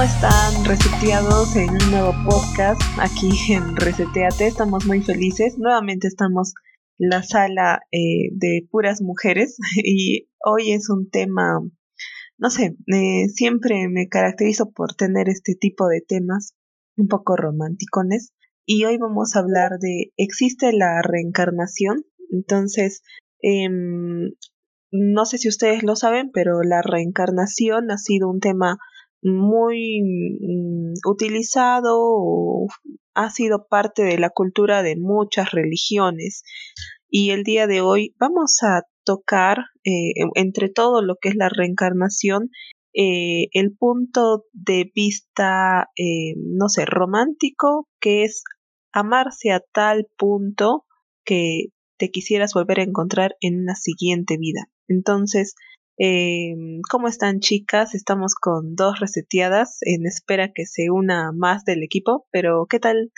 ¿Cómo están reseteados en un nuevo podcast aquí en Reseteate? Estamos muy felices. Nuevamente estamos en la sala eh, de puras mujeres y hoy es un tema, no sé, eh, siempre me caracterizo por tener este tipo de temas un poco romanticones y hoy vamos a hablar de ¿existe la reencarnación? Entonces, em, no sé si ustedes lo saben, pero la reencarnación ha sido un tema muy mm, utilizado ha sido parte de la cultura de muchas religiones. Y el día de hoy vamos a tocar, eh, entre todo lo que es la reencarnación, eh, el punto de vista, eh, no sé, romántico, que es amarse a tal punto que te quisieras volver a encontrar en una siguiente vida. Entonces, eh, ¿Cómo están chicas? Estamos con dos reseteadas en espera que se una más del equipo, pero ¿qué tal?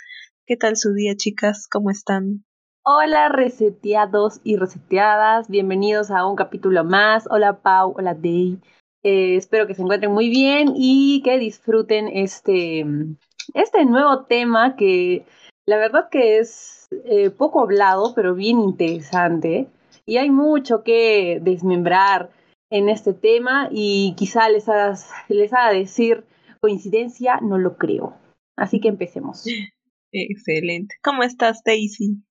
¿Qué tal su día chicas? ¿Cómo están? Hola reseteados y reseteadas, bienvenidos a un capítulo más. Hola Pau, hola Day. Eh, espero que se encuentren muy bien y que disfruten este, este nuevo tema que la verdad que es eh, poco hablado, pero bien interesante. Y hay mucho que desmembrar en este tema y quizá les haga, les haga decir coincidencia, no lo creo. Así que empecemos. Excelente. ¿Cómo estás, Daisy?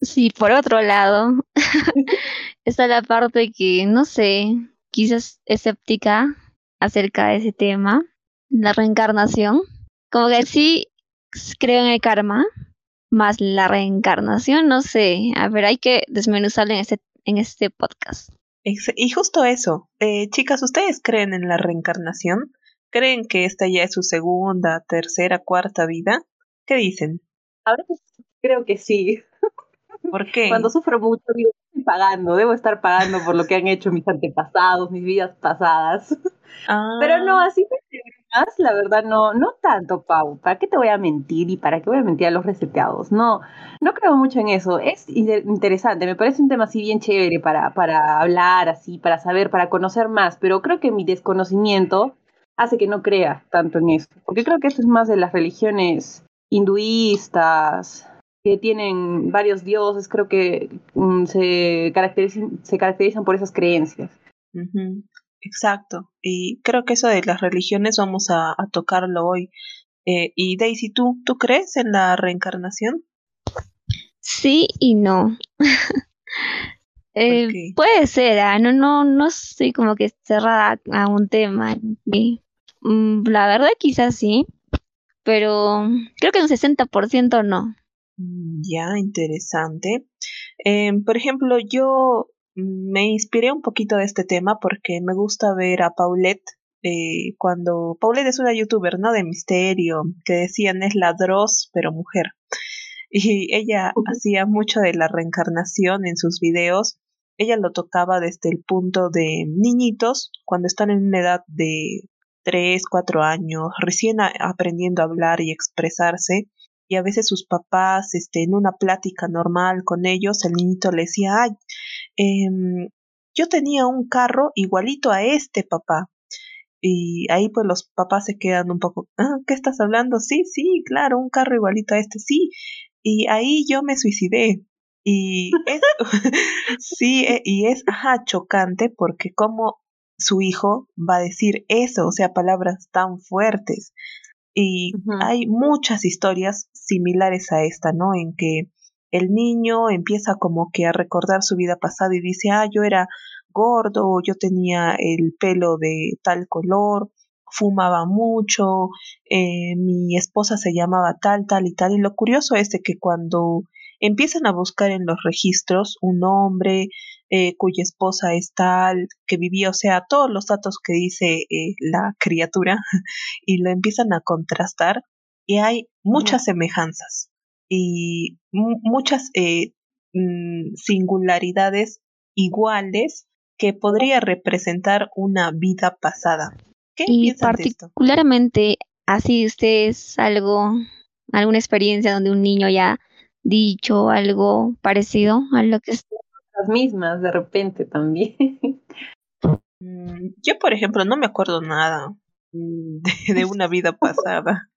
Sí, por otro lado, está la parte que, no sé, quizás escéptica acerca de ese tema, la reencarnación. Como que sí creo en el karma, más la reencarnación, no sé. A ver, hay que desmenuzarlo en este, en este podcast. Y justo eso, eh, chicas, ¿ustedes creen en la reencarnación? ¿Creen que esta ya es su segunda, tercera, cuarta vida? ¿Qué dicen? A veces creo que sí. ¿Por qué? Cuando sufro mucho, digo, estoy pagando, debo estar pagando por lo que han hecho mis antepasados, mis vidas pasadas. Pero no, ah. Así la verdad no, no tanto, Pau. ¿Para qué te voy a mentir y para qué voy a mentir a los reseteados? No, no creo mucho en eso. Es interesante, me parece un tema así bien chévere para, para hablar, así, para saber, para conocer más, pero creo que mi desconocimiento hace que no crea tanto en eso. Porque creo que esto es más de las religiones hinduistas, que tienen varios dioses, creo que mm, se, caracterizan, se caracterizan por esas creencias. Exacto. Y creo que eso de las religiones vamos a, tocarlo hoy. Eh, y Daisy, ¿tú, ¿tú crees en la reencarnación? Sí y no. eh, puede ser, ¿ah? no, no, no estoy como que cerrada a un tema. Mm, la verdad quizás sí, pero creo que un 60% no. Mm, ya, interesante. Eh, por ejemplo, yo me inspiré un poquito de este tema porque me gusta ver a Paulette eh, cuando Paulette es una youtuber, ¿no? De misterio, que decían es la Dross, pero mujer. Y ella hacía mucho de la reencarnación en sus videos. Ella lo tocaba desde el punto de niñitos, cuando están en una edad de 3, 4 años, recién aprendiendo a hablar y expresarse, y a veces sus papás, este, en una plática normal con ellos, el niñito le decía, ay, em, yo tenía un carro igualito a este papá. Y ahí pues los papás se quedan un poco, ah, ¿qué estás hablando? Sí, sí, claro, un carro igualito a este, sí. Y ahí yo me suicidé. Y es, sí, eh, y es, ajá, chocante porque como su hijo va a decir eso, o sea, palabras tan fuertes. Y hay muchas historias similares a esta, ¿no? En que el niño empieza como que a recordar su vida pasada y dice, ah, yo era gordo, yo tenía el pelo de tal color, fumaba mucho, eh, mi esposa se llamaba tal, tal y tal. Y lo curioso es de que cuando empiezan a buscar en los registros un nombre, eh, cuya esposa es tal, que vivía, o sea, todos los datos que dice eh, la criatura y lo empiezan a contrastar y hay muchas semejanzas y muchas eh, mm, singularidades iguales que podría representar una vida pasada. ¿Qué y particularmente así ustedes algo, alguna experiencia donde un niño ya dicho algo parecido a lo que las mismas de repente también. Mm, yo, por ejemplo, no me acuerdo nada de, una vida pasada.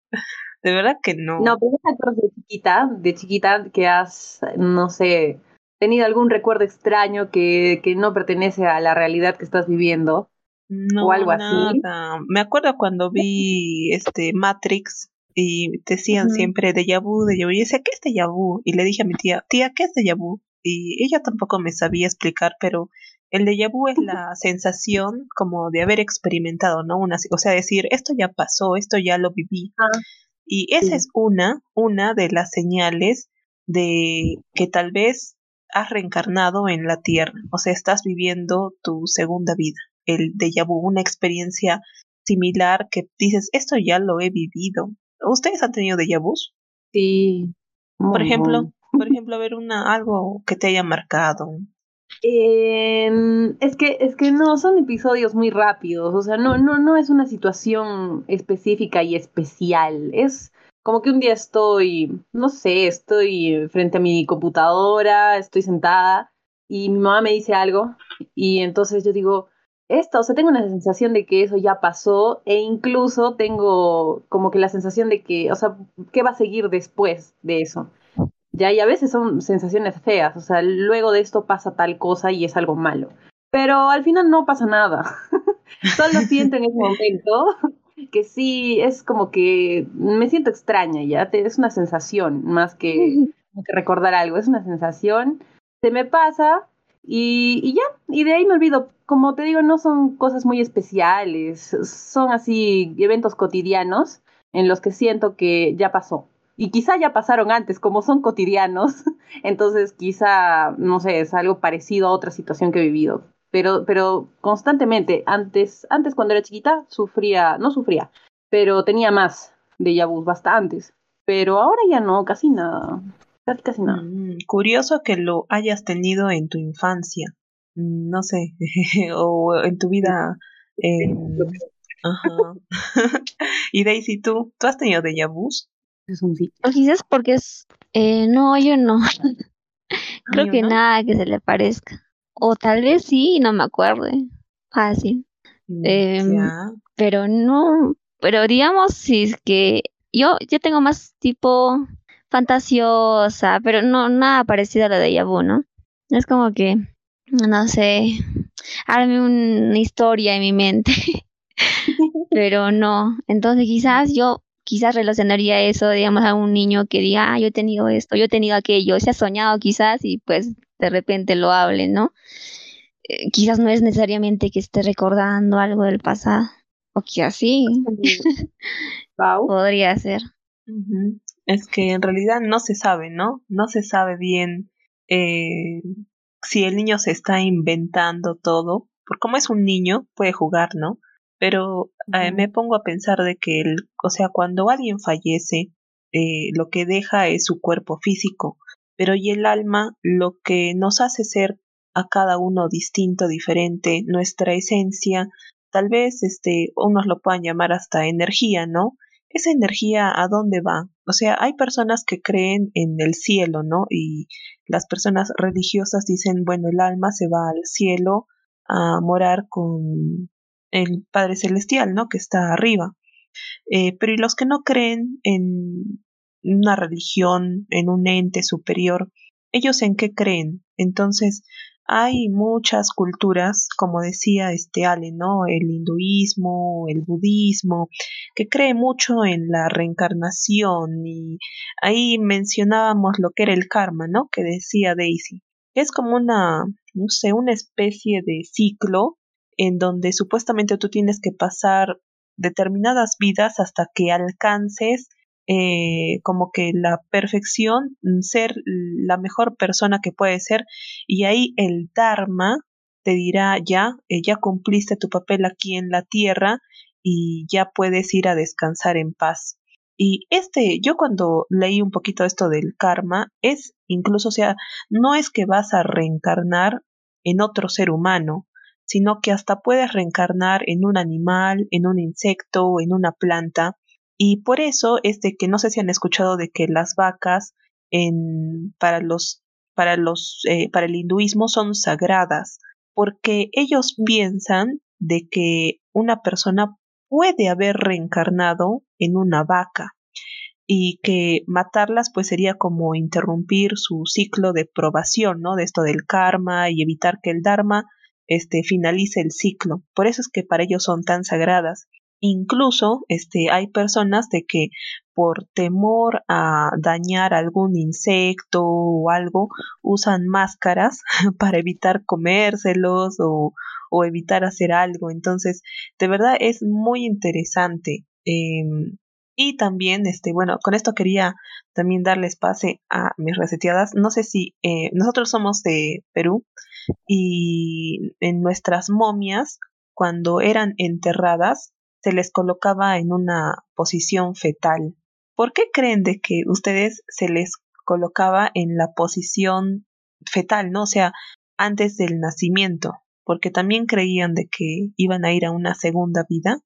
De verdad que no. No, pero acuerdas de chiquita, de chiquita que has, no sé, tenido algún recuerdo extraño que, que no pertenece a la realidad que estás viviendo. No, o algo nada. Me acuerdo cuando vi este Matrix y decían siempre de vu, de vu. Y decía, ¿qué es de vu? Y le dije a mi tía, tía, ¿qué es de vu? Y ella tampoco me sabía explicar, pero el déjà vu es la sensación como de haber experimentado, ¿no? Una, o sea, decir, esto ya pasó, esto ya lo viví. Ah, y esa es una, una de las señales de que tal vez has reencarnado en la tierra, o sea, estás viviendo tu segunda vida, el déjà vu, una experiencia similar que dices, esto ya lo he vivido. ¿Ustedes han tenido déjà vus? Sí. Por ejemplo, por ejemplo, ver una algo que te haya marcado. Eh, es que es que no son episodios muy rápidos, o sea, no no no es una situación específica y especial, es como que un día estoy, no sé, estoy frente a mi computadora, estoy sentada y mi mamá me dice algo y entonces yo digo, esto, o sea, tengo una sensación de que eso ya pasó e incluso tengo como que la sensación de que, o sea, ¿qué va a seguir después de eso? Ya, y a veces son sensaciones feas, o sea, luego de esto pasa tal cosa y es algo malo. Pero al final no pasa nada. Solo siento en ese momento que sí, es como que me siento extraña ya, es una sensación más que, recordar algo, es una sensación, se me pasa y, y, ya, y de ahí me olvido. Como te digo, no son cosas muy especiales, son así eventos cotidianos en los que siento que ya pasó. Y quizá ya pasaron antes, como son cotidianos, entonces quizá, no sé, es algo parecido a otra situación que he vivido pero, pero constantemente, antes, antes cuando era chiquita, sufría, no sufría, pero tenía más de yabús, bastantes. Pero ahora ya no, casi nada. Casi, nada. Mm, curioso que lo hayas tenido en tu infancia. Mm, no sé, o en tu vida. Eh, ajá. y Daisy, ¿tú? ¿Tú has tenido de yabús? Es un sí. O quizás porque es. Eh, no, yo no. Creo que nada que se le parezca. O tal vez sí, no me acuerdo. Fácil. Mm, em, pero no, pero digamos si es que yo, yo tengo más tipo fantasiosa, pero no nada parecido a lo de Yabu, ¿no? Es como que, no sé, harme una historia en mi mente, pero no. Entonces quizás yo quizás relacionaría eso, digamos, a un niño que diga, ah, yo he tenido esto, yo he tenido aquello, se ha soñado quizás y pues de repente lo hable, ¿no? Eh, quizás no es necesariamente que esté recordando algo del pasado, o que así podría ser. Es que en realidad no se sabe, ¿no? No se sabe bien eh, si el niño se está inventando todo, porque como es un niño, puede jugar, ¿no? Pero eh, me pongo a pensar de que, el, o sea, cuando alguien fallece, eh, lo que deja es su cuerpo físico, pero y el alma lo que nos hace ser a cada uno distinto, diferente, nuestra esencia, tal vez este, unos lo puedan llamar hasta energía, ¿no? Esa energía a dónde va? O sea, hay personas que creen en el cielo, ¿no? Y las personas religiosas dicen, bueno, el alma se va al cielo a morar con el Padre Celestial, ¿no? Que está arriba. Eh, pero y los que no creen en una religión, en un ente superior, ellos en qué creen. Entonces, hay muchas culturas, como decía este Ale, ¿no? El hinduismo, el budismo, que cree mucho en la reencarnación y ahí mencionábamos lo que era el karma, ¿no? Que decía Daisy. Es como una, no sé, una especie de ciclo en donde supuestamente tú tienes que pasar determinadas vidas hasta que alcances eh, como que la perfección, mm, ser la mejor persona que puede ser, y ahí el Dharma te dirá ya, eh, ya cumpliste tu papel aquí en la tierra y ya puedes ir a descansar en paz. Y este, yo cuando leí un poquito esto del karma, es incluso, o sea, no es que vas a reencarnar en otro ser humano, sino que hasta puedes reencarnar en un animal, en un insecto o en una planta. Y por eso es de que no sé si han escuchado de que las vacas en, para los para los eh, para el hinduismo son sagradas porque ellos piensan de que una persona puede haber reencarnado en una vaca y que matarlas pues sería como interrumpir su ciclo de probación, ¿no? De esto del karma y evitar que el dharma este finalice el ciclo. Por eso es que para ellos son tan sagradas. Incluso este hay personas de que por temor a dañar algún insecto o algo usan máscaras para evitar comérselos o, o evitar hacer algo. Entonces, de verdad es muy interesante. Em, y también, este, bueno, con esto quería también darles pase a mis reseteadas. No sé si eh, nosotros somos de Perú y en nuestras momias, cuando eran enterradas, se les colocaba en una posición fetal. ¿Por qué creen de que ustedes se les colocaba en la posición fetal, no? O sea, antes del nacimiento, porque también creían de que iban a ir a una segunda vida.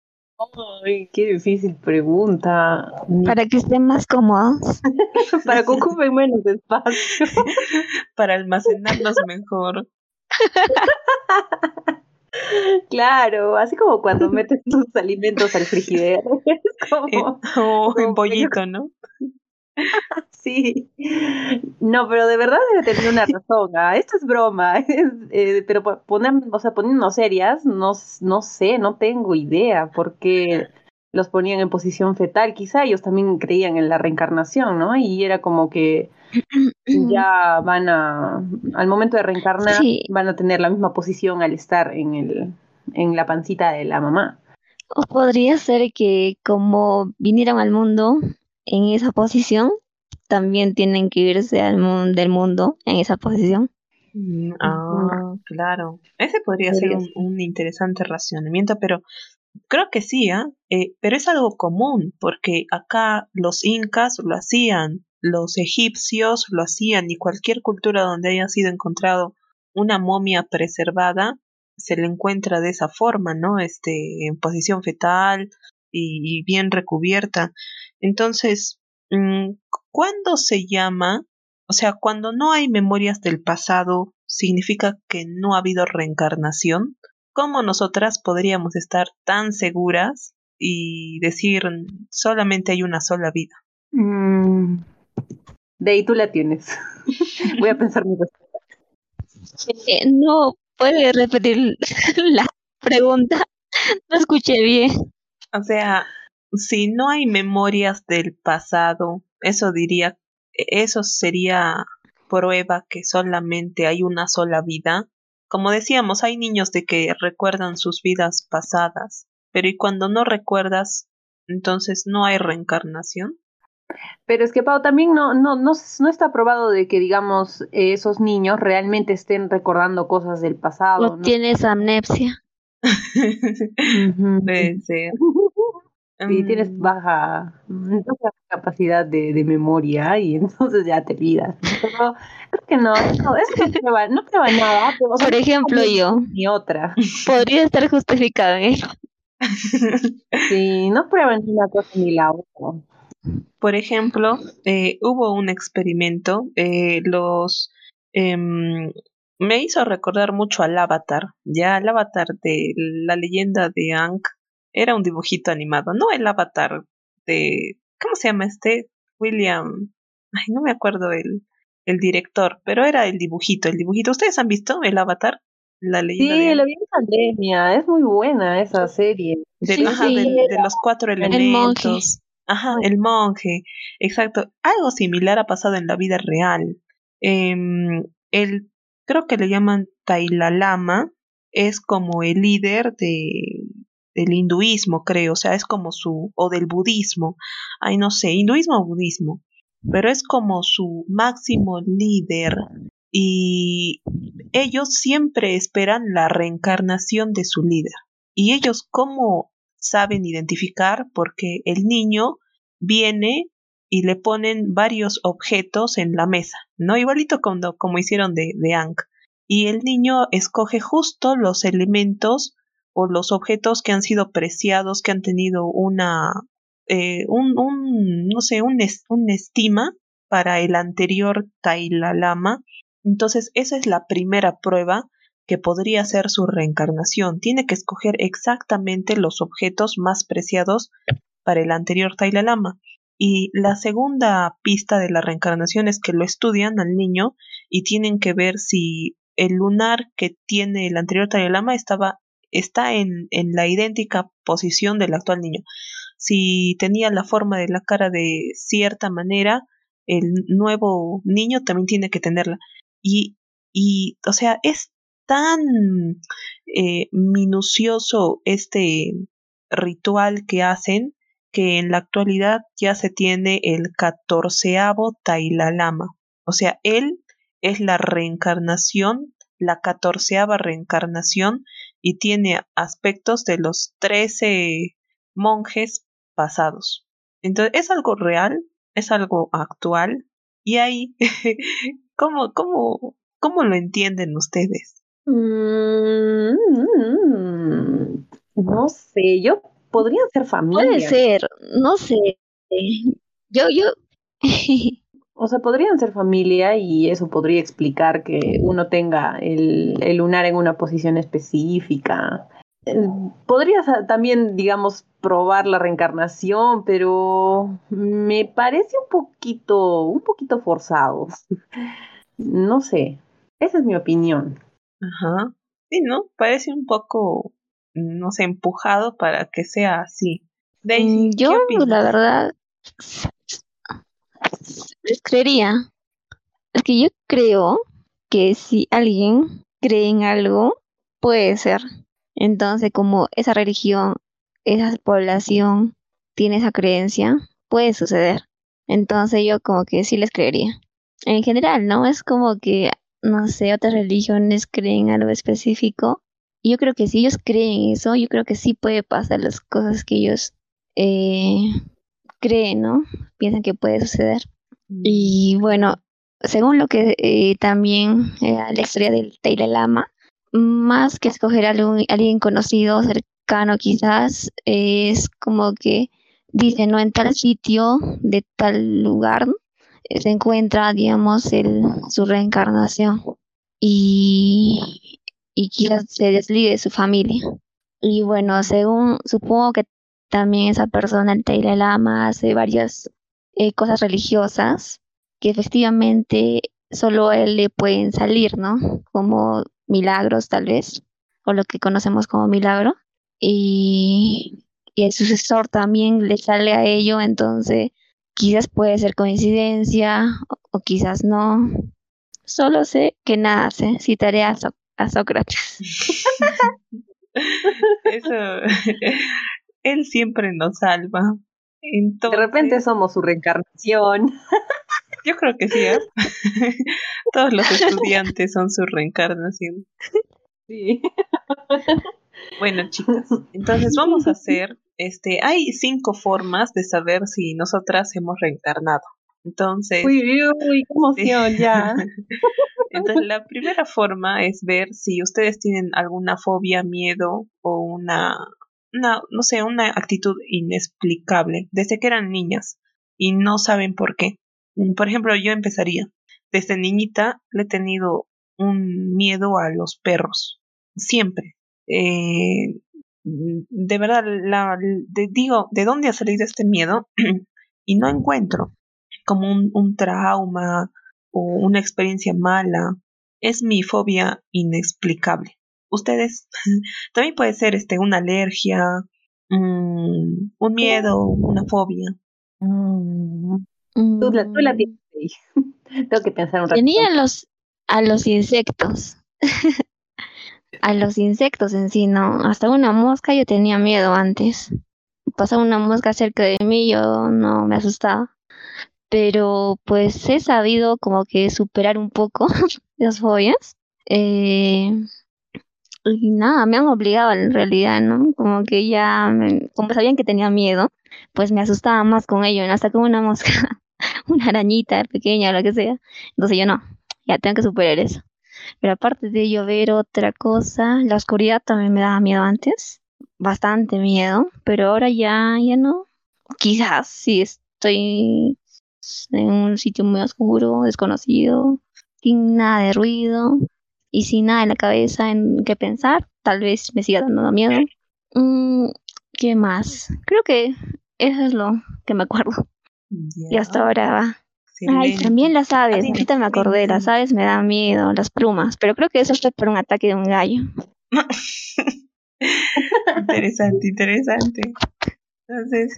Ay, qué difícil pregunta. Para que estén más cómodos. Para que ocupen menos espacio. Para almacenarlos mejor. Claro, así como cuando metes tus alimentos al frigidero. como, o en pollito, ¿no? Sí. No, pero de verdad debe tener una razón. ¿ah? Esto es broma. Eh, pero poner, o sea, poniéndonos serias, no, no sé, no tengo idea por qué los ponían en posición fetal. Quizá ellos también creían en la reencarnación, ¿no? Y era como que ya van a, al momento de reencarnar, van a tener la misma posición al estar en, el, en la pancita de la mamá. O podría ser que como vinieron al mundo en esa posición, también tienen que irse al mundo del mundo en esa posición. Mm, ah, claro. Ese podría, ser un, interesante racionamiento, pero creo que sí, ¿ah? ¿eh? pero es algo común, porque acá los incas lo hacían, los egipcios lo hacían, y cualquier cultura donde haya sido encontrado una momia preservada, se le encuentra de esa forma, ¿no? Este, en posición fetal y, y bien recubierta. Entonces, mm, ¿cuándo se llama? O sea, cuando no hay memorias del pasado, ¿significa que no ha habido reencarnación? ¿Cómo nosotras podríamos estar tan seguras y decir solamente hay una sola vida? Mm, de ahí tú la tienes. Voy a pensar mi respuesta. Eh, no, puede repetir la pregunta. No escuché bien. O sea, si no hay memorias del pasado, eso diría, eso sería prueba que solamente hay una sola vida. Como decíamos, hay niños de que recuerdan sus vidas pasadas, pero ¿y cuando no recuerdas, entonces no hay reencarnación? Pero es que, Pau, también no, no, no, no está probado de que, digamos, esos niños realmente estén recordando cosas del pasado. ¿no? tienes amnesia. Puede ser. Sí, tienes mm. baja, capacidad de, de, memoria y entonces ya te olvidas. Pero creo que no, no, es que no prueba, no prueba nada. Por ejemplo, yo. Ni otra. Podría estar justificado en eso. Sí, no prueban ni una cosa ni la otra. Por ejemplo, eh, hubo un experimento, eh, los eh, me hizo recordar mucho al Avatar, ya el Avatar de la leyenda de Ankh era un dibujito animado, no el Avatar de ¿cómo se llama este? William, ay, no me acuerdo el el director, pero era el dibujito, el dibujito. ¿Ustedes han visto el Avatar? La leyenda sí, la vi en pandemia, es muy buena esa serie. De, los cuatro elementos. Ajá, el monje, exacto. Algo similar ha pasado en la vida real. Eh, el, creo que le llaman Tailalama, es como el líder de, del hinduismo, creo, o sea, es como su, o del budismo, ay, no sé, hinduismo o budismo, pero es como su máximo líder y ellos siempre esperan la reencarnación de su líder. Y ellos cómo saben identificar porque el niño viene y le ponen varios objetos en la mesa, ¿no? Igualito como, como hicieron de, de Ankh. Y el niño escoge justo los elementos o los objetos que han sido preciados, que han tenido una, eh, un, un, no sé, un, un estima para el anterior Taila Lama. Entonces, esa es la primera prueba que podría ser su reencarnación. Tiene que escoger exactamente los objetos más preciados para el anterior Taila Lama. Y la segunda pista de la reencarnación es que lo estudian al niño y tienen que ver si el lunar que tiene el anterior Lama estaba, está en, en la idéntica posición del actual niño. Si tenía la forma de la cara de cierta manera, el nuevo niño también tiene que tenerla. Y, y o sea, es tan eh, minucioso este ritual que hacen que en la actualidad ya se tiene el catorceavo Tailalama. O sea, él es la reencarnación, la catorceava reencarnación y tiene aspectos de los trece monjes pasados. Entonces, es algo real, es algo actual. Y ahí, ¿cómo, cómo, cómo lo entienden ustedes? Mm, no sé, yo podría ser familia. Puede ser, no sé. Yo, yo. o sea, podrían ser familia y eso podría explicar que uno tenga el, el lunar en una posición específica. Eh, podrías también, digamos, probar la reencarnación, pero me parece un poquito, un poquito forzado. No sé, esa es mi opinión. Ajá. Sí, ¿no? Parece un poco, no sé, empujado para que sea así. Daisy, mm, yo, la verdad, creería. Es que yo creo que si alguien cree en algo, puede ser. Entonces, como esa religión, esa población tiene esa creencia, puede suceder. Entonces yo como que sí les creería. En general, ¿no? Es como que no sé, otras religiones creen algo específico. Y yo creo que si ellos creen eso, yo creo que sí puede pasar las cosas que ellos eh, creen, ¿no? Piensan que puede suceder. Mm. Y bueno, según lo que eh, también eh, la historia del Taylor Lama, más que escoger a alguien conocido, cercano quizás, es como que dice, no, en tal sitio, de tal lugar, se encuentra, digamos, el, su reencarnación y, y quizás se desligue de su familia. Y bueno, según, supongo que también esa persona, el Taylor Lama, hace varias eh, cosas religiosas que efectivamente solo a él le pueden salir, ¿no? Como milagros tal vez, o lo que conocemos como milagro. Y, y el sucesor también le sale a ello, entonces Quizás puede ser coincidencia o, quizás no. Solo sé que nada sé. Citaré a, a Sócrates. Eso, él siempre nos salva. de repente somos su reencarnación. Yo creo que sí, ¿eh? Todos los estudiantes son su reencarnación. Sí. Bueno, chicas, entonces vamos a hacer este, hay cinco formas de saber si nosotras hemos reencarnado. Entonces. Uy, uy, qué emoción, ya. Entonces, la primera forma es ver si ustedes tienen alguna fobia, miedo o una, una, no sé, una actitud inexplicable desde que eran niñas y no saben por qué. Mm, por ejemplo, yo empezaría. Desde niñita le he tenido un miedo a los perros. Siempre. Eh, de verdad, la, digo, ¿de dónde ha salido este miedo? y no encuentro como un, un trauma o una experiencia mala. Es mi fobia inexplicable. Ustedes también puede ser este una alergia, un miedo, una fobia. Mm. Tú, la, tú la mm. tienes. Tengo que pensar un rato. Tenían los a los insectos. a los insectos en sí, ¿no? Hasta una mosca yo tenía miedo antes. Pasaba una mosca cerca de mí, yo no me asustaba. Pero pues he sabido como que superar un poco las fobias. Eh, y nada, me han obligado en realidad, ¿no? Como que ya, como sabían que tenía miedo, pues me asustaba más con ello, hasta como una mosca, una arañita pequeña o lo que sea. Entonces yo no, ya tengo que superar eso. Pero aparte de ello, ver otra cosa, la oscuridad también me daba miedo antes, bastante miedo, pero ahora ya, ya no. Quizás si estoy en un sitio muy oscuro, desconocido, sin nada de ruido y sin nada en la cabeza en qué pensar, tal vez me siga dando miedo. Mm, ¿Qué más? Creo que eso es lo que me acuerdo. Y hasta ahora va. Ay, también las aves, ahorita me acordé, las aves me dan miedo, las plumas, pero creo que eso fue por un ataque de un gallo. interesante, interesante. Entonces,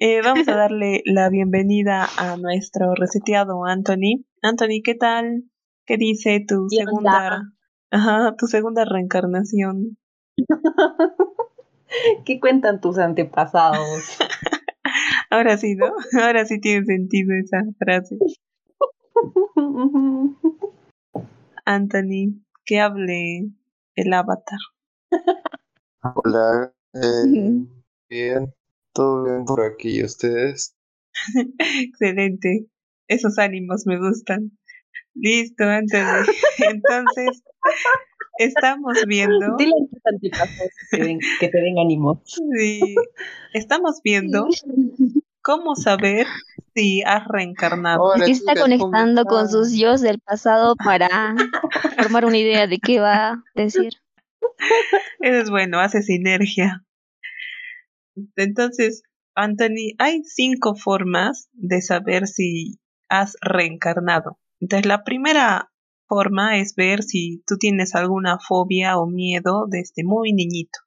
eh, vamos a darle la bienvenida a nuestro reseteado Anthony. Anthony, ¿qué tal? ¿Qué dice tu segunda, ajá, tu segunda reencarnación? ¿Qué cuentan tus antepasados? Ahora sí, ¿no? Ahora sí tiene sentido esa frase. Anthony, que hable el avatar. Hola, eh, bien, todo bien por aquí, ¿y ustedes? Excelente, esos ánimos me gustan. Listo, Anthony. Entonces, estamos viendo. Dile a tus que, te den ánimos. Sí, estamos viendo cómo saber si has reencarnado. Aquí está conectando con sus yo del pasado para formar una idea de qué va a decir. Eso es bueno, hace sinergia. Entonces, Anthony, hay cinco formas de saber si has reencarnado. Entonces, la primera forma es ver si tú tienes alguna fobia o miedo desde muy niñito.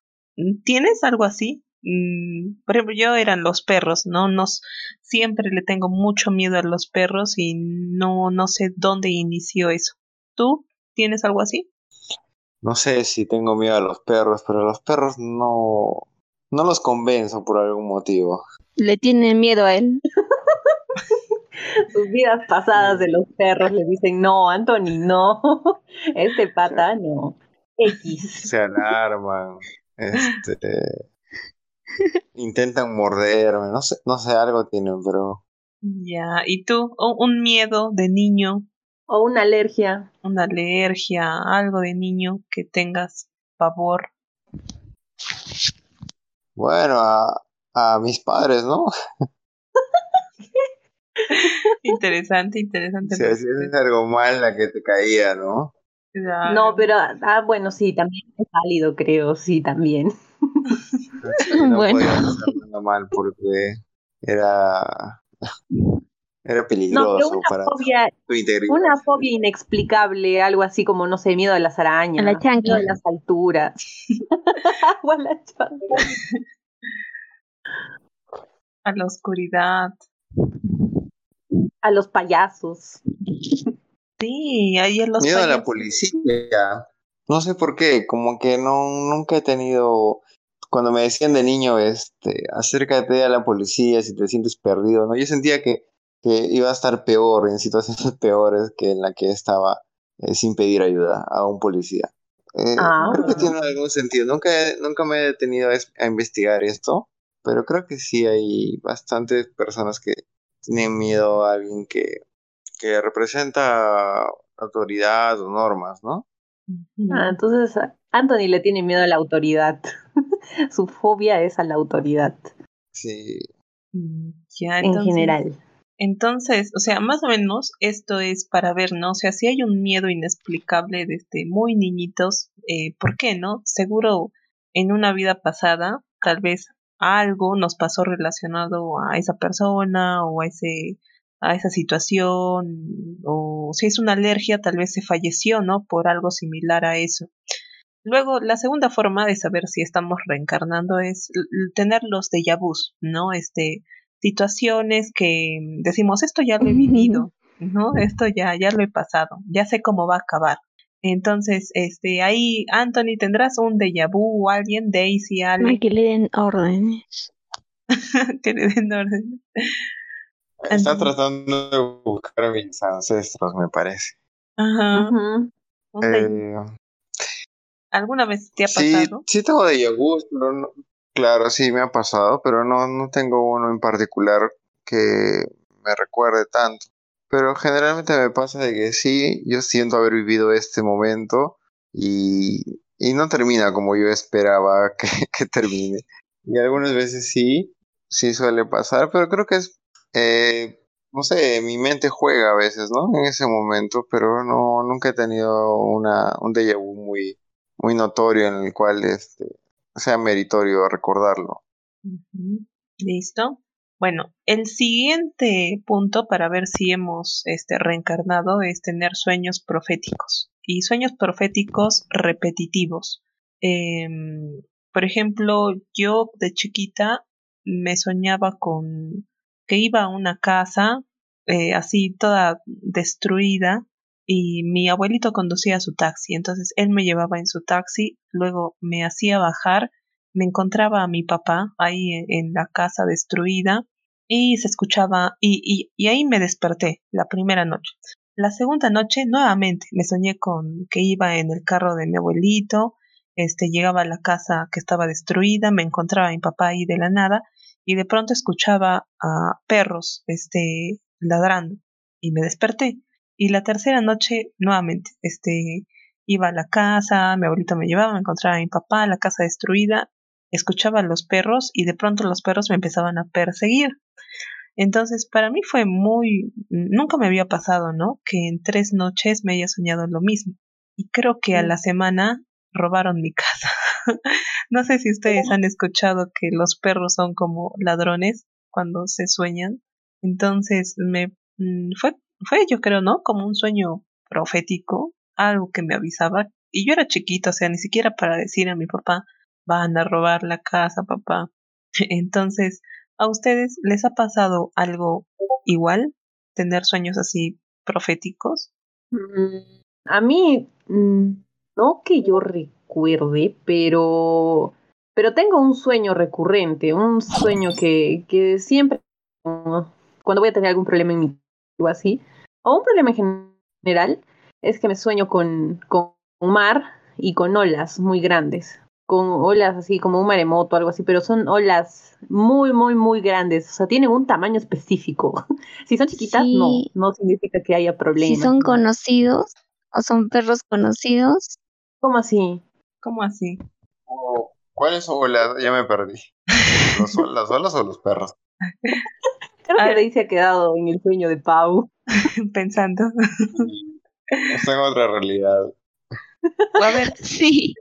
¿Tienes algo así? Mm, por ejemplo, yo eran los perros, ¿no? Nos, siempre le tengo mucho miedo a los perros y no, no sé dónde inició eso. ¿Tú tienes algo así? No sé si tengo miedo a los perros, pero los perros no, no los convenzo por algún motivo. Le tienen miedo a él. Sus vidas pasadas de los perros le dicen, no, Anthony, no. Este pata, no. X. Se alarman. Este. intentan morderme. No sé, no sé, algo tienen, pero. Ya, ¿y tú? ¿Un miedo de niño? O una alergia. Una alergia, algo de niño que tengas pavor. Bueno, a, a mis padres, ¿no? interesante, interesante. Si es algo mal la que te caía, ¿no? No, pero, ah, bueno, sí, también es válido, creo, sí, también. no bueno. podía mal porque era, era peligroso una para fobia, tu integridad. Una fobia inexplicable, algo así como, no sé, miedo a las arañas, a la miedo a las alturas. a la A la oscuridad a los payasos. Sí, ahí en los Miedo a la policía. No sé por qué, como que no nunca he tenido cuando me decían de niño, este, acércate a la policía si te sientes perdido, ¿no? Yo sentía que, que iba a estar peor, en situaciones peores que en la que estaba eh, sin pedir ayuda a un policía. Eh, ah. Creo que tiene algún sentido. Nunca, nunca me he detenido a, investigar esto, pero creo que sí hay bastantes personas que, tienen miedo a alguien que, que representa autoridad o normas, ¿no? Ah, entonces Anthony le tiene miedo a la autoridad. Su fobia es a la autoridad. Sí. Mm, ya, en general. Entonces, o sea, más o menos esto es para ver, ¿no? O sea, si hay un miedo inexplicable desde muy niñitos, eh, ¿por qué no? Seguro en una vida pasada, tal vez algo nos pasó relacionado a esa persona o a ese a esa situación o si es una alergia tal vez se falleció no por algo similar a eso luego la segunda forma de saber si estamos reencarnando es tener los déjà vus no este situaciones que decimos esto ya lo he vivido no esto ya ya lo he pasado ya sé cómo va a acabar Entonces, este, ahí, Anthony, ¿tendrás un déjà vu o alguien? Daisy, alguien. que le den órdenes. que le den órdenes. Está tratando de buscar a mis ancestros, me parece. Ajá. Eh, ¿Alguna vez te ha pasado? Sí, sí tengo de vu, pero no, claro, sí me ha pasado, pero no, no tengo uno en particular que me recuerde tanto. Pero generalmente me pasa de que sí, yo siento haber vivido este momento y, y no termina como yo esperaba que, que, termine. Y algunas veces sí, sí suele pasar, pero creo que es, eh, no sé, mi mente juega a veces, ¿no? En ese momento, pero no, nunca he tenido una, un déjà vu muy, muy notorio en el cual este, sea meritorio recordarlo. Listo. Bueno, el siguiente punto para ver si hemos este, reencarnado es tener sueños proféticos y sueños proféticos repetitivos. Em, por ejemplo, yo de chiquita me soñaba con que iba a una casa eh, así toda destruida y mi abuelito conducía su taxi, entonces él me llevaba en su taxi, luego me hacía bajar, me encontraba a mi papá ahí en, la casa destruida y se escuchaba y, y, ahí me desperté la primera noche. La segunda noche nuevamente me soñé con que iba en el carro de mi abuelito, este llegaba a la casa que estaba destruida, me encontraba a mi papá ahí de la nada y de pronto escuchaba a perros este ladrando y me desperté. Y la tercera noche, nuevamente, este, iba a la casa, mi abuelito me llevaba, me encontraba a mi papá, la casa destruida, escuchaba a los perros y de pronto los perros me empezaban a perseguir. Entonces, para mí fue muy, nunca me había pasado, ¿no? Que en tres noches me haya soñado lo mismo. Y creo que a la semana robaron mi casa. no sé si ustedes han escuchado que los perros son como ladrones cuando se sueñan. Entonces, me mm, fue fue yo creo, ¿no? Como un sueño profético, algo que me avisaba. Y yo era chiquito, o sea, ni siquiera para decir a mi papá, van a robar la casa, papá. Entonces, ¿a ustedes les ha pasado algo igual? ¿Tener sueños así proféticos? Mm, a mí, mm, no que yo recuerde, pero, pero tengo un sueño recurrente, un sueño que, que siempre, cuando voy a tener algún problema en mi o así, o un problema en general, es que me sueño con, con mar y con olas muy grandes, con olas así como un maremoto o algo así, pero son olas muy, muy, muy grandes, o sea, tienen un tamaño específico. si son chiquitas, no, no significa que haya problemas. Si son conocidos o son perros conocidos. ¿Cómo así? ¿Cómo así? ¿Cuáles olas? Ya me perdí. ¿Las olas o los perros? Creo que ahí se ha quedado en el sueño de Pau. Pensando. Está en otra realidad. a ver, sí.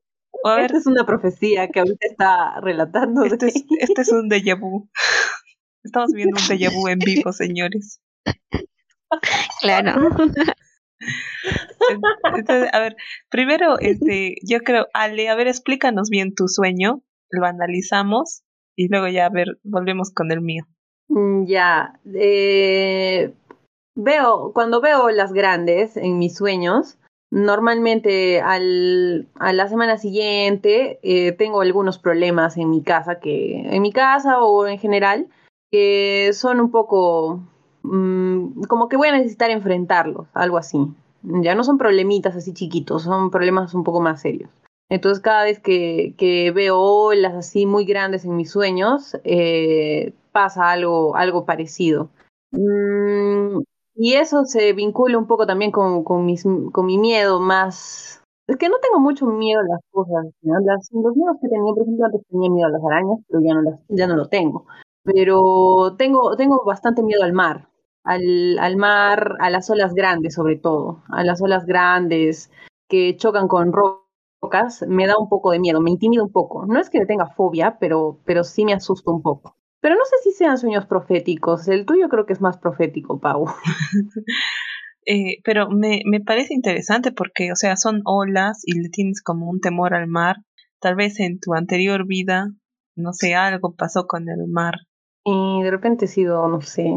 a ver. Esta es una profecía que ahorita está relatando. Este es, este es un déjà vu. Estamos viendo un déjà vu en vivo, señores. Claro. Entonces, a ver, primero, este, yo creo, Ale, a ver, explícanos bien tu sueño, lo analizamos y luego ya, a ver, volvemos con el mío. Mm, ya, eh, veo, cuando veo las grandes en mis sueños, normalmente al, a la semana siguiente eh, tengo algunos problemas en mi casa, que, en mi casa o en general, que son un poco mm, como que voy a necesitar enfrentarlos, algo así. Ya no son problemitas así chiquitos, son problemas un poco más serios. Entonces cada vez que, que veo olas así muy grandes en mis sueños, eh, pasa algo, algo parecido. Mm, y eso se vincula un poco también con, con, mis, con mi miedo más... Es que no tengo mucho miedo a las cosas. los miedos que tenía, por ejemplo, antes tenía miedo a las arañas, pero ya no, las, ya no lo tengo. Pero tengo, tengo bastante miedo al mar. Al, al mar, a las olas grandes sobre todo. A las olas grandes que chocan con rocas, me da un poco de miedo, me intimida un poco. No es que tenga fobia, pero, pero sí me asusto un poco. Pero no sé si sean sueños proféticos. El tuyo creo que es más profético, Pau. eh, pero me, me parece interesante porque, o sea, son olas y le tienes como un temor al mar. Tal vez en tu anterior vida, no sé, algo pasó con el mar. Y de repente he sido, no sé,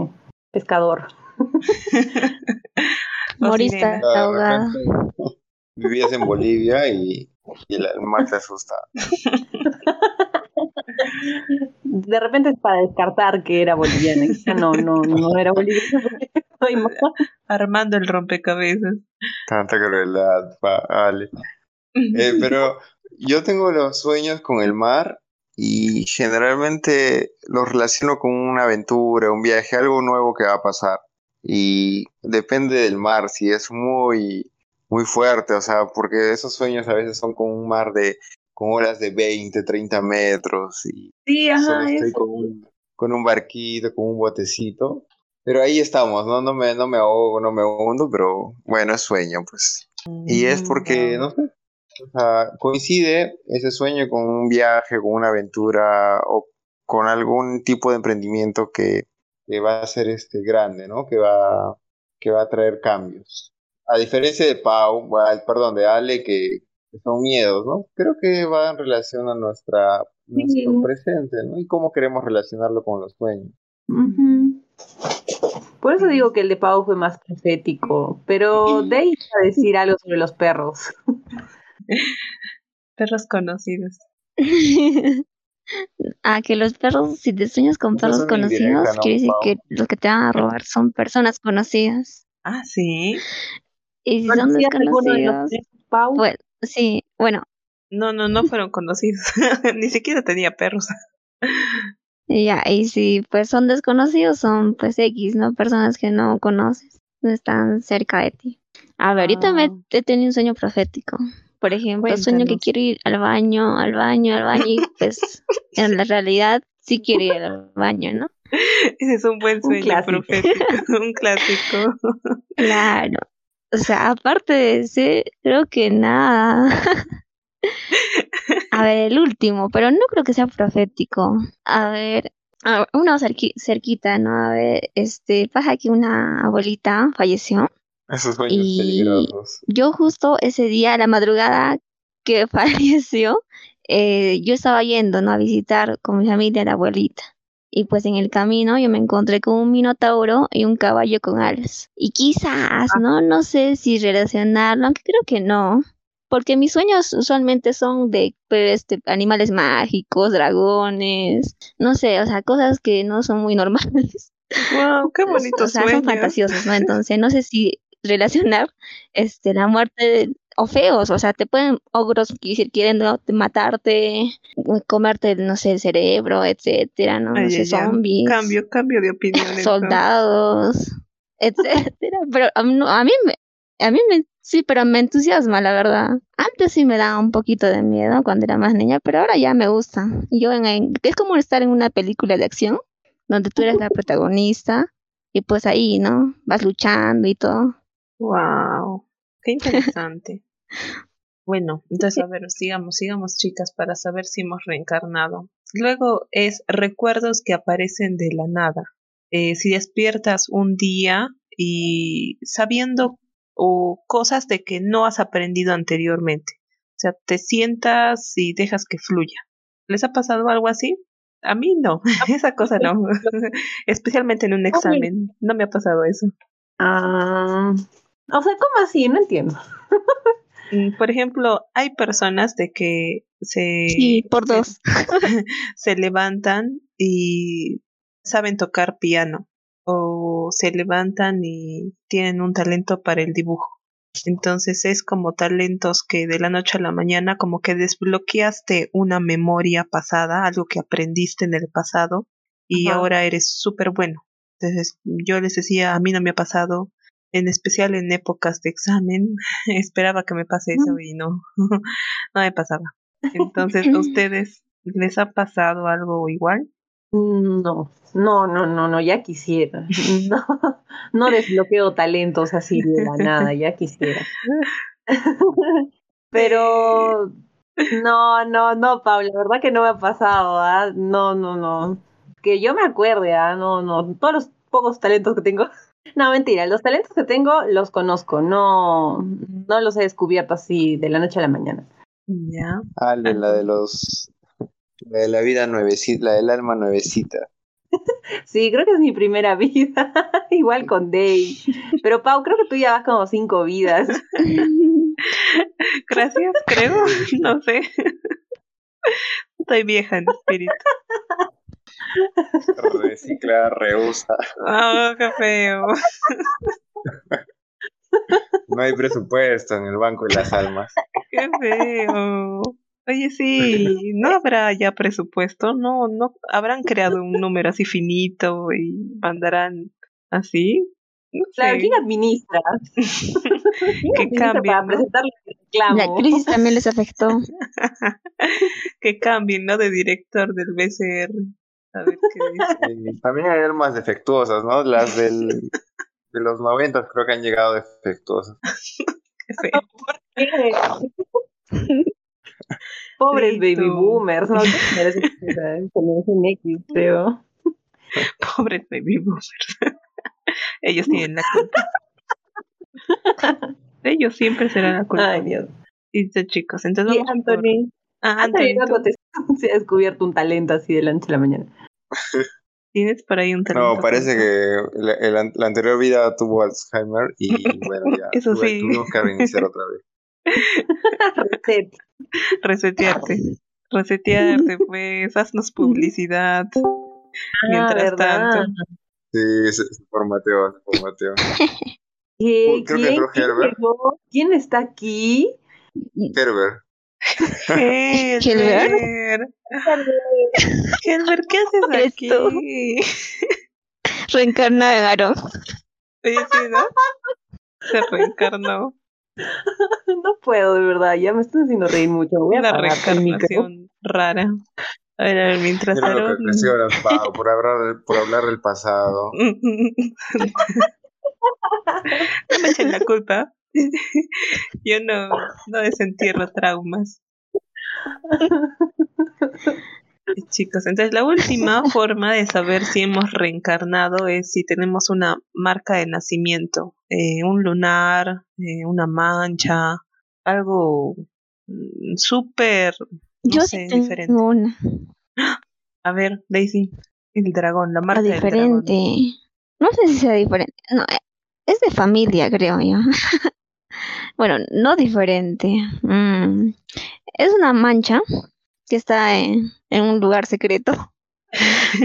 pescador. Morista ahogada. vivías en Bolivia y, el mar te asusta. De repente es para descartar que era boliviana. No, no, no era boliviana. Armando el rompecabezas. Tanta crueldad, vale. Eh, pero yo tengo los sueños con el mar y generalmente los relaciono con una aventura, un viaje, algo nuevo que va a pasar. Y depende del mar, si es muy, muy fuerte, o sea, porque esos sueños a veces son con un mar de, con olas de 20, 30 metros y sí, ajá, estoy con, un, con un barquito, con un botecito. Pero ahí estamos, ¿no? No me, no me ahogo, no me hundo, pero bueno, es sueño, pues. Y es porque, mm, no sé, o sea, coincide ese sueño con un viaje, con una aventura o con algún tipo de emprendimiento que, va a ser este grande, ¿no? Que va, que va a traer cambios. A diferencia de Pau, perdón, de Ale, que, son miedos, ¿no? Creo que va en relación a nuestra, nuestro presente, ¿no? Y cómo queremos relacionarlo con los sueños. Por eso digo que el de Pau fue más profético, pero de ahí a decir algo sobre los perros. perros conocidos. ah, que los perros, si te sueñas con perros conocidos, quiere decir que los que te van a robar son personas conocidas. Ah, sí. Y si son desconocidos, pues, sí, bueno. No, no, no fueron conocidos. Ni siquiera tenía perros. Ya, y si pues son desconocidos, son pues X, ¿no? Personas que no conoces, no están cerca de ti. A ver, ahorita me ah. he tenido un sueño profético. Por ejemplo, sueño que quiero ir al baño, al baño, al baño, y pues en la realidad sí quiero ir al baño, ¿no? Ese es un buen sueño profético, un clásico. Claro. O sea, aparte de ese, creo que nada. A ver, el último, pero no creo que sea profético. A ver, uno cerquita, ¿no? A ver, este, pasa que una abuelita falleció esos sueños y peligrosos. Yo justo ese día, a la madrugada que falleció, eh, yo estaba yendo ¿no? a visitar con mi familia a la abuelita. Y pues en el camino yo me encontré con un minotauro y un caballo con alas. Y quizás, ah. ¿no? No sé si relacionarlo, aunque creo que no. Porque mis sueños usualmente son de pues, este, animales mágicos, dragones, no sé, o sea, cosas que no son muy normales. Wow, qué bonito. o sea, son fantasiosos, ¿no? Entonces, no sé si relacionar este la muerte o feos, o sea, te pueden ogros decir quieren matarte, comerte, no sé, el cerebro, etcétera, ¿no? no sé, zombies. Cambio, cambio de opinión. Soldados, etcétera. Pero a mí, a mí me, a mí me, sí, pero me entusiasma, la verdad. Antes sí me daba un poquito de miedo cuando era más niña, pero ahora ya me gusta. Yo en, es como estar en una película de acción, donde tú eres la protagonista y pues ahí, ¿no? Vas luchando y todo. Wow, qué interesante. bueno, entonces a ver, sigamos, sigamos chicas para saber si hemos reencarnado. Luego es recuerdos que aparecen de la nada. Eh, si despiertas un día y sabiendo o cosas de que no has aprendido anteriormente. O sea, te sientas y dejas que fluya. ¿Les ha pasado algo así? A mí no, esa cosa no. Especialmente en un examen. No me ha pasado eso. Ah, o sea, ¿cómo así? No entiendo. Mm, por ejemplo, hay personas de que se... Sí, por dos. Se, levantan y saben tocar piano o se levantan y tienen un talento para el dibujo. Entonces es como talentos que de la noche a la mañana como que desbloqueaste una memoria pasada, algo que aprendiste en el pasado y ahora eres súper bueno. Entonces yo les decía, a mí no me ha pasado, en especial en épocas de examen, esperaba que me pase eso y no, no me pasaba. Entonces, ¿a ustedes les ha pasado algo igual? No, no, no, no, no, ya quisiera. No, no desbloqueo talentos así de la nada, ya quisiera. Pero no, no, no, Pablo, la verdad que no me ha pasado, ¿ah? No, no, no. Que yo me acuerde, ¿ah? No, no, todos los pocos talentos que tengo no, mentira, los talentos que tengo los conozco, no, no los he descubierto así de la noche a la mañana. Ya. Ah, de la de los la de la vida nuevecita, la del alma nuevecita. sí, creo que es mi primera vida, igual con Day. Pero Pau, creo que tú ya vas como cinco vidas. Gracias, creo. No sé. Estoy vieja en espíritu. Recicla, reusa. Oh, qué feo. No hay presupuesto en el Banco de las Almas. Qué feo. Oye, sí, no habrá ya presupuesto, no, no, habrán creado un número así finito y mandarán así. No claro, ¿quién administra? que cambien, para presentarle el reclamo? La crisis también les afectó. que cambien, ¿no? De director del BCR. A ver qué dice. también hay armas defectuosas, ¿no? Las del, de los 90 creo que han llegado defectuosas. qué feo. ¿Por qué? Pobres baby boomers, ¿no? creo. Pobres baby boomers. Ellos tienen la culpa. Ellos siempre serán la culpa. Ay, Dios. Dice chicos, entonces vamos Anthony. Ah, Anthony. se ha descubierto un talento así de la noche a la mañana. ¿Tienes por ahí un talento? No, parece que la, la, anterior vida tuvo Alzheimer y bueno, ya Eso sí. tuvimos que reiniciar otra vez. Reset. Resetearte. Resetearte, pues. Haznos publicidad. Ah, mientras tanto. Sí, se, formateó, se formateó. ¿Qué? ¿Quién, ¿Quién está aquí? Herbert. Helber. Helber, ¿qué haces aquí? Reencarnaron. Oye, sí, ¿no? Se reencarnó. No puedo, de verdad, ya me estoy haciendo reír mucho. Voy a Una reencarnación rara. A ver, a ver, mientras tanto. por hablar, por hablar del pasado. no me echen la culpa. Yo no, no desentierro traumas. Chicos, entonces la última forma de saber si hemos reencarnado es si tenemos una marca de nacimiento, eh, un lunar, eh, una mancha, algo mm, súper, no sé, diferente. A ver, Daisy, el dragón, la marca diferente. Del dragón. No sé si sea diferente. No, eh, es de familia, creo yo. bueno, no diferente. Mm, es una mancha que está en, un lugar secreto.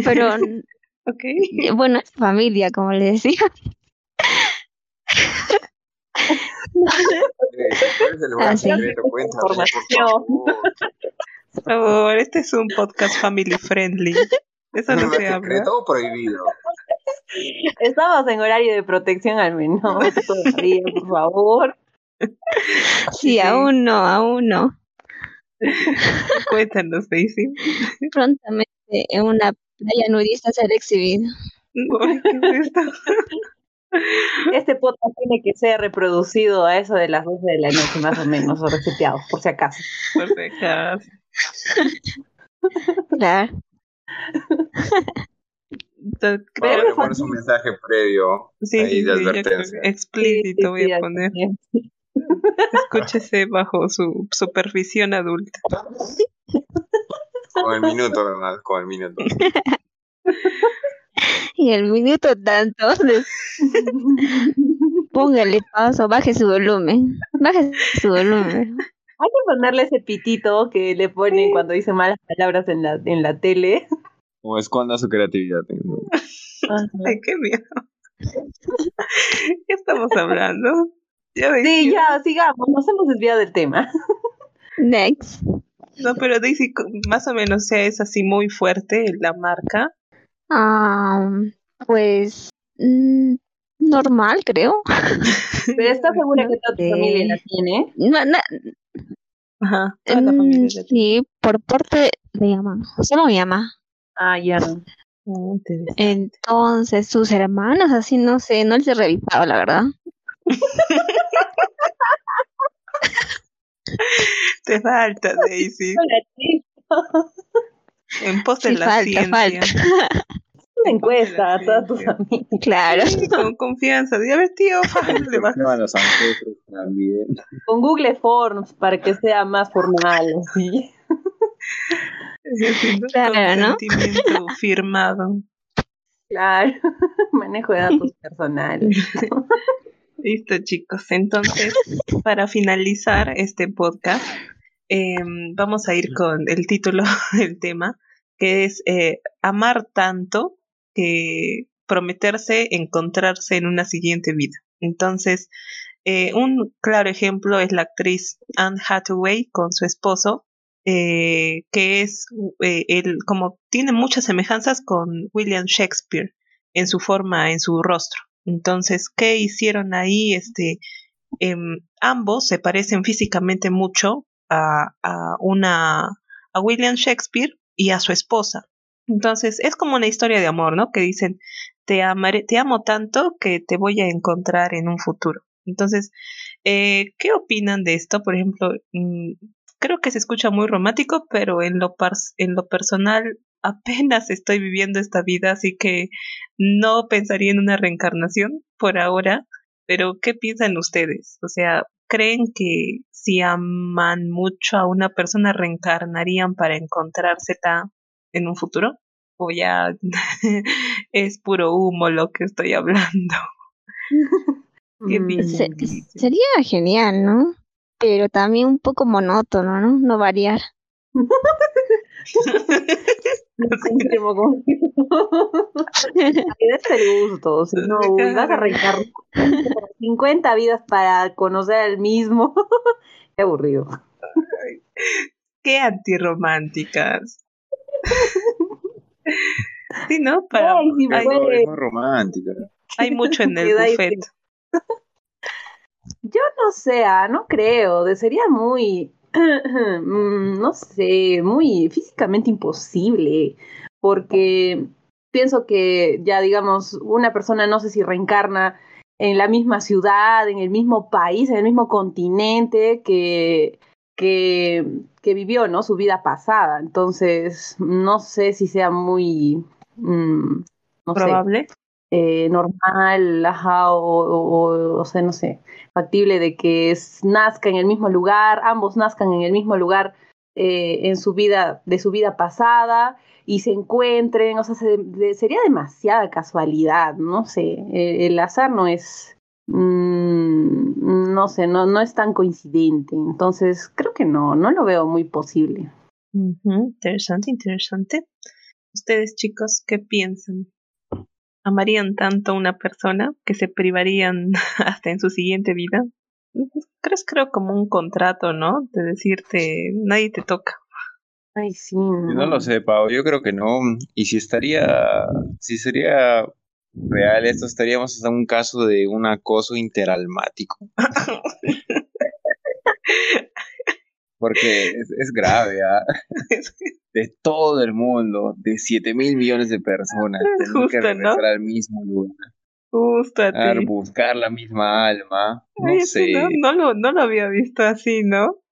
Pero, okay. bueno, es familia, como le decía. Así. Por favor, este es un podcast family friendly. Eso no se habla. Secreto prohibido. Estamos en horario de protección al menos todavía, por favor. Sí, aún no, aún no. Cuéntanos, Daisy. Prontamente en una playa nudista será exhibido. Este podcast tiene que ser reproducido a eso de las 12 de la noche, más o menos, o reseteado, por si acaso. Por si acaso. Claro. Pero pones un mensaje previo sí, ahí sí, de advertencia. explícito voy a poner. Escúchese bajo su supervisión adulta. Con el minuto, ¿verdad? Con el minuto. Y el minuto tanto. Póngale paso, baje su volumen. Baje su volumen. Hay que ponerle ese pitito que le ponen cuando dice malas palabras en la, en la tele. O esconda su creatividad. Ay, qué miedo. ¿Qué estamos hablando? Sí, ya, sigamos, nos hemos desviado del tema. Next. No, pero Daisy, más o menos, sea, es así muy fuerte la marca. Ah, pues mm, normal, creo. Pero estás segura que toda tu familia la tiene? No, no. Ajá, toda la familia mm, Sí, por parte de mi mamá. Solo mi mamá. Ah, ya. Oh, Entonces, sus hermanas, así no sé, no les he revisado, la verdad. Te falta, Daisy. En pos de la falta, ciencia. Falta. Una encuesta a todas tus amigas. Claro. con confianza. A ver, tío, le vas. No, los también. Con Google Forms para que sea más formal. ¿sí? Claro, ¿no? firmado. Claro, manejo de datos personales. Listo, chicos. Entonces, para finalizar este podcast, em, vamos a ir con el título del tema, que es eh, Amar tanto que prometerse encontrarse en una siguiente vida. Entonces, eh, un claro ejemplo es la actriz Anne Hathaway con su esposo, eh, que es el, como tiene muchas semejanzas con William Shakespeare en su forma, en su rostro. Entonces, ¿qué hicieron ahí? Este, em, ambos se parecen físicamente mucho a, una a William Shakespeare y a su esposa. Entonces, es como una historia de amor, ¿no? Que dicen, te amaré, te amo tanto que te voy a encontrar en un futuro. Entonces, eh, ¿qué opinan de esto? Por ejemplo, mm, creo que se escucha muy romántico, pero en lo, en lo personal apenas estoy viviendo esta vida, así que no pensaría en una reencarnación por ahora, pero ¿qué piensan ustedes? O sea, ¿creen que si aman mucho a una persona reencarnarían para encontrársela en un futuro? ¿O ya es puro humo lo que estoy hablando? ¿Qué mm, sería genial, ¿no? Pero también un poco monótono, ¿no? No variar. es el gusto, si no, vas a arrancar 50 vidas para conocer al mismo. Qué aburrido. Qué antirrománticas. Sí, ¿no? Para, hay, muy romántica. hay mucho en el buffet. Yo no sé, ah, no creo. Sería muy no sé, muy físicamente imposible, porque pienso que ya digamos, una persona no sé si reencarna en la misma ciudad, en el mismo país, en el mismo continente que, que, que vivió, ¿no? Su vida pasada. Entonces, no sé si sea muy... Mm, ¿Probable? Eh, normal, ajá, o, o, o, sea, no sé, factible de que nazca en el mismo lugar, ambos nazcan en el mismo lugar eh, en su vida, de su vida pasada y se encuentren, o sea, sería demasiada casualidad, no sé, eh, el azar no es, mm, no sé, no, no es tan coincidente, entonces creo que no, no lo veo muy posible. Interesante, interesante. Ustedes chicos, ¿qué piensan? Amarían tanto a una persona que se privarían hasta en su siguiente vida. Crees, creo, como un contrato, ¿no? De decirte, nadie te toca. Ay, sí. No. lo sé, Pau, yo creo que no. Y si estaría, si sería real esto, estaríamos en un caso de un acoso interalmático. Porque es, grave, ¿ah? De todo el mundo, de 7 mil millones de personas, tenemos que regresar al mismo lugar. Justo a ti. buscar la misma alma. No sé. No, lo, no lo había visto así, ¿no?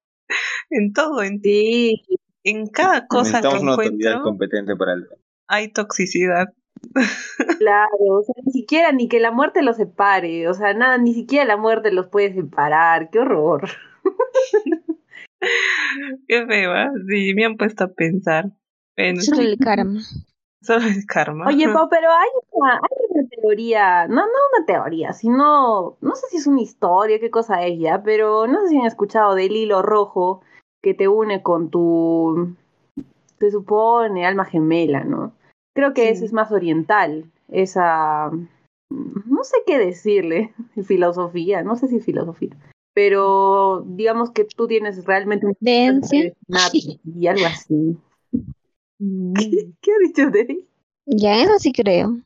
En todo, en ti. En cada cosa que una autoridad competente para el hay toxicidad. Claro, o sea, ni siquiera ni que la muerte los separe, o sea, nada, ni siquiera la muerte los puede separar, qué horror. Qué feo, ¿eh? Sí, me han puesto a pensar. Solo el karma. Solo el karma. Oye, Pau, pero hay una, hay una teoría, no, no una teoría, sino, no sé si es una historia, qué cosa es ya, pero no sé si han escuchado del hilo rojo que te une con tu, se supone, alma gemela, ¿no? Creo que ese es más oriental, esa, no sé qué decirle, filosofía, no sé si filosofía pero digamos que tú tienes realmente un creencia y algo así. Mm. ¿Qué, ha dicho Deli? Ya, eso sí creo.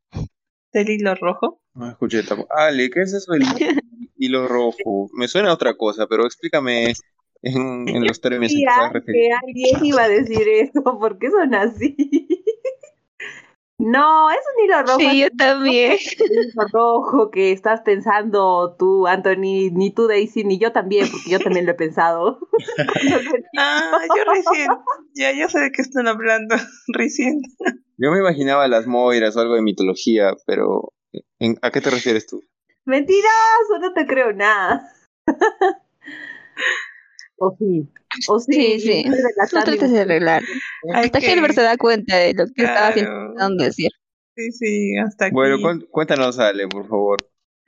¿Del hilo rojo? No escuché tampoco. Ale, ¿qué es eso del hilo rojo? Me suena a otra cosa, pero explícame en, en los términos que alguien iba a decir eso, ¿por qué son así? No, es un hilo rojo. Sí, yo también. Un hilo rojo que estás pensando tú, Anthony, ni tú, Daisy, ni yo también, porque yo también lo he pensado. ah, yo recién. Ya, ya sé de qué están hablando, recién. Yo me imaginaba las Moiras o algo de mitología, pero ¿a qué te refieres tú? Mentiroso, no te creo nada. O sí. O sí, sí. sí. Tú tratas de arreglar. Hasta que Gilbert se da cuenta de lo que estaba intentando decir. Sí, sí, hasta aquí. Bueno, cuéntanos, Ale, por favor.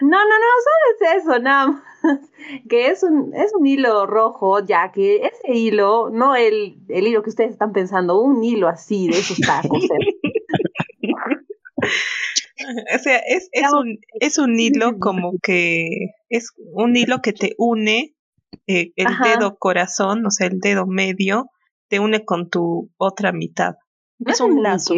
No, no, no, solo es eso, nada más. Que es un, es un hilo rojo, ya que ese hilo, no el, el hilo que ustedes están pensando, un hilo así de esos tacos. o sea, es, es, un, es un hilo como que es un hilo que te une eh, el dedo corazón, o sea, el dedo medio, te une con tu otra mitad. Es un ah, lazo.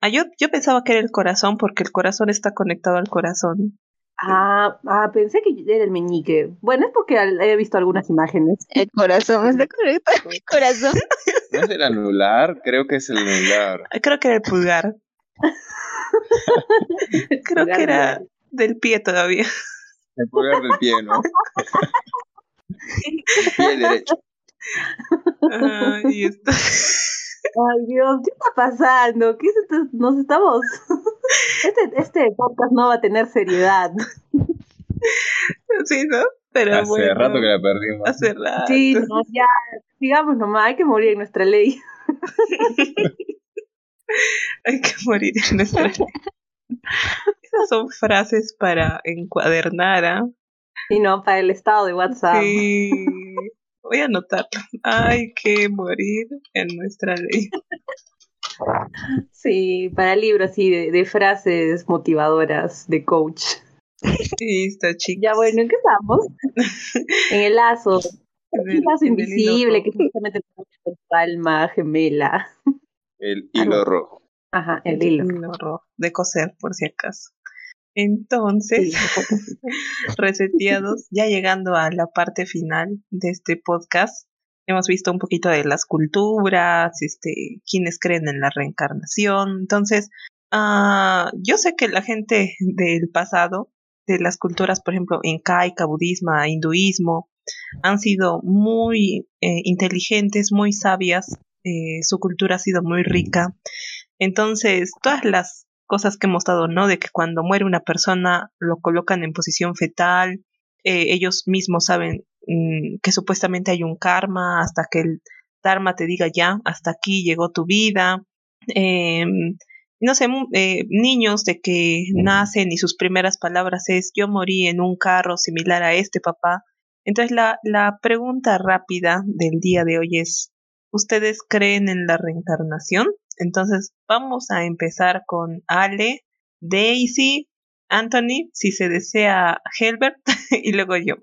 Ah, yo, yo pensaba que era el corazón porque el corazón está conectado al corazón. Ah, ah, pensé que era el meñique. Bueno, es porque he visto algunas imágenes. El corazón está conectado al corazón. ¿No es el anular? Creo que es el anular. Creo que era el pulgar. Creo que era del pie todavía. El pulgar del pie, ¿no? El pie derecho. Ay, Dios, ¿qué está pasando? ¿Qué es esto? Nos estamos. Este, este podcast no va a tener seriedad. Sí, ¿no? Pero hace rato que la perdimos. Hace rato. Sí, no, ya, sigamos nomás, hay que morir en nuestra ley. hay que morir en nuestra ley. Esas son frases para encuadernar, ¿ah? Y no, para el estado de WhatsApp. Sí. Voy a anotarlo. Hay que morir en nuestra ley. Sí, para libros así de, frases motivadoras de coach. Listo, chicos. Ya bueno, ¿en qué estamos? en el lazo. El, lazo invisible que justamente tu alma gemela. El hilo rojo. Ajá, el, hilo. hilo rojo. De coser, por si acaso. Entonces, reseteados, ya llegando a la parte final de este podcast, hemos visto un poquito de las culturas, este, quienes creen en la reencarnación. Entonces, uh, yo sé que la gente del pasado, de las culturas, por ejemplo, incaica, budismo, hinduismo, han sido muy eh, inteligentes, muy sabias, eh, su cultura ha sido muy rica. Entonces, todas las cosas que hemos dado, ¿no? De que cuando muere una persona lo colocan en posición fetal, eh, ellos mismos saben mm, que supuestamente hay un karma hasta que el Dharma te diga ya, hasta aquí llegó tu vida. Em, no sé, eh, niños de que nacen y sus primeras palabras es yo morí en un carro similar a este papá. Entonces la, la pregunta rápida del día de hoy es, ¿ustedes creen en la reencarnación? Entonces vamos a empezar con Ale, Daisy, Anthony, si se desea Helbert y luego yo.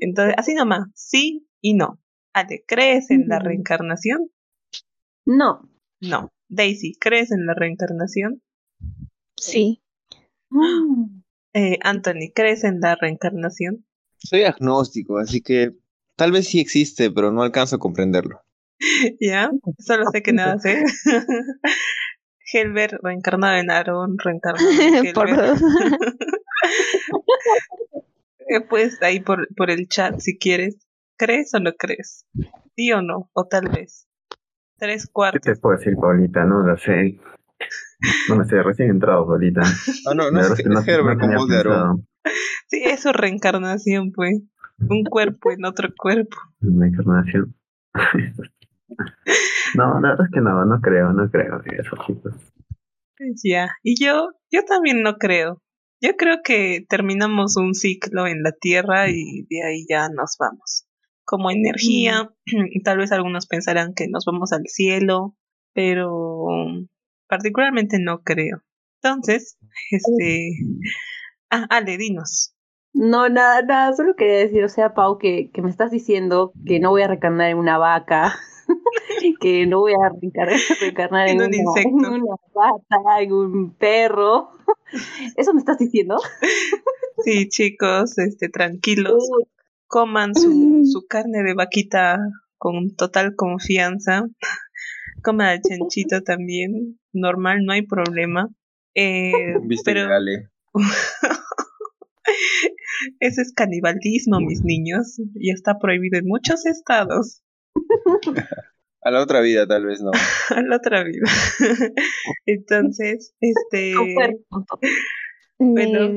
Entonces, así nomás, sí y no. Ale, ¿crees en la reencarnación? No. No. Daisy, ¿crees en la reencarnación? Sí. Eh, Anthony, ¿crees en la reencarnación? Soy agnóstico, así que tal vez sí existe, pero no alcanzo a comprenderlo. ¿Ya? Solo sé que nada sé. Helber reencarnado en Aaron, reencarnado en Helber. pues ahí por, por el chat si quieres. ¿Crees o no crees? ¿Sí o no? O tal vez. Tres cuartos. ¿Qué te puedo decir, Paulita? No lo sé. No me sé, recién entrado, Paulita. Ah, no, no, es, no, Herbert con voz de Aaron. Sí, es su reencarnación, pues. Un cuerpo en otro cuerpo. Reencarnación. No, la verdad es que no, no creo, no creo en eso, chicos. Ya, y yo, yo también no creo. Yo creo que terminamos un ciclo en la Tierra y de ahí ya nos vamos. Como energía, mm. tal vez algunos pensarán que nos vamos al cielo, pero particularmente no creo. Entonces, este... Ah, Ale, dinos. No, nada, nada, solo quería decir, o sea, Pau, que, que me estás diciendo que no voy a recarnar en una vaca que no voy a reencarnar, en, un insecto. En una rata, en un perro. ¿Eso me estás diciendo? Sí, chicos, este, tranquilos. Coman su, su carne de vaquita con total confianza. Coman al chanchito también, normal, no hay problema. Eh, pero... Ese es canibalismo, mis niños, y está prohibido en muchos estados. A la otra vida, tal vez no. A la otra vida. Entonces, este. bueno,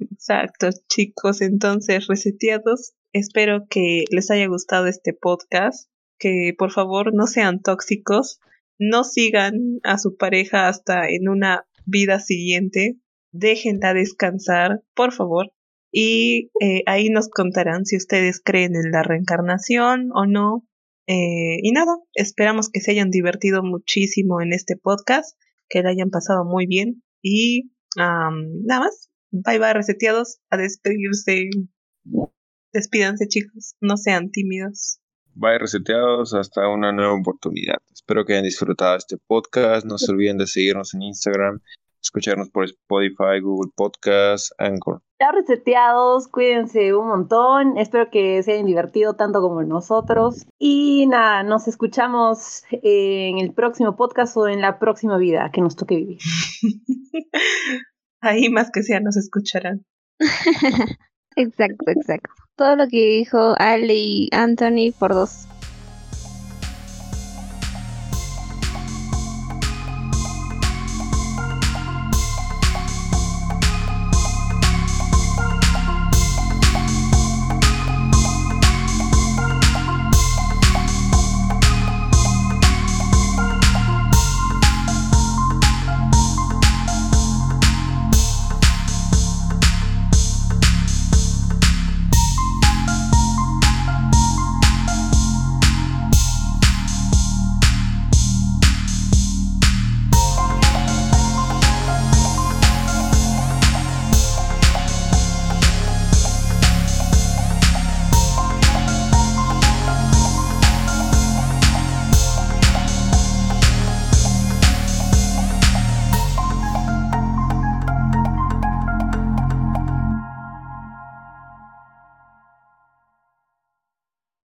exacto, chicos. Entonces, reseteados. Espero que les haya gustado este podcast. Que por favor no sean tóxicos. No sigan a su pareja hasta en una vida siguiente. déjenla descansar, por favor. Y eh, ahí nos contarán si ustedes creen en la reencarnación o no. Eh, y nada, esperamos que se hayan divertido muchísimo en este podcast, que la hayan pasado muy bien. Y nada más, bye bye reseteados, a despedirse. Despídanse chicos, no sean tímidos. Bye reseteados, hasta una nueva oportunidad. Espero que hayan disfrutado este podcast. No se olviden de seguirnos en Instagram, escucharnos por Spotify, Google Podcast, Anchor. Ya reseteados, cuídense un montón. Espero que se hayan divertido tanto como nosotros. Y nada, nos escuchamos en el próximo podcast o en la próxima vida que nos toque vivir. Ahí más que sea nos escucharán. exacto, exacto. Todo lo que dijo Ale y Anthony por dos.